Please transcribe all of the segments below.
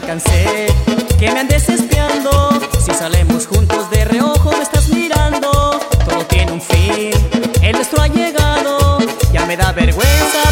cansé, que me andes espiando. Si salemos juntos de reojo, me estás mirando. Todo tiene un fin, el nuestro ha llegado. Ya me da vergüenza.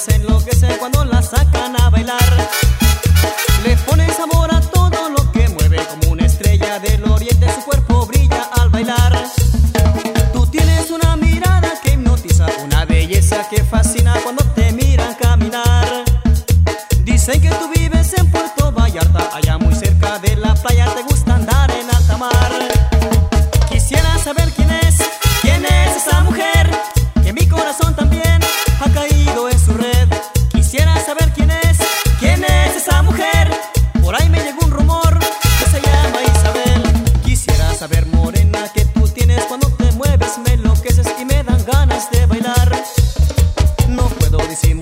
se enloquecen cuando las sacan a bailar. Le ponen sabor a todo lo que mueve, como una estrella del oriente su cuerpo brilla al bailar. Tú tienes una mirada que hipnotiza, una belleza que fascina cuando te miran caminar. Dicen que the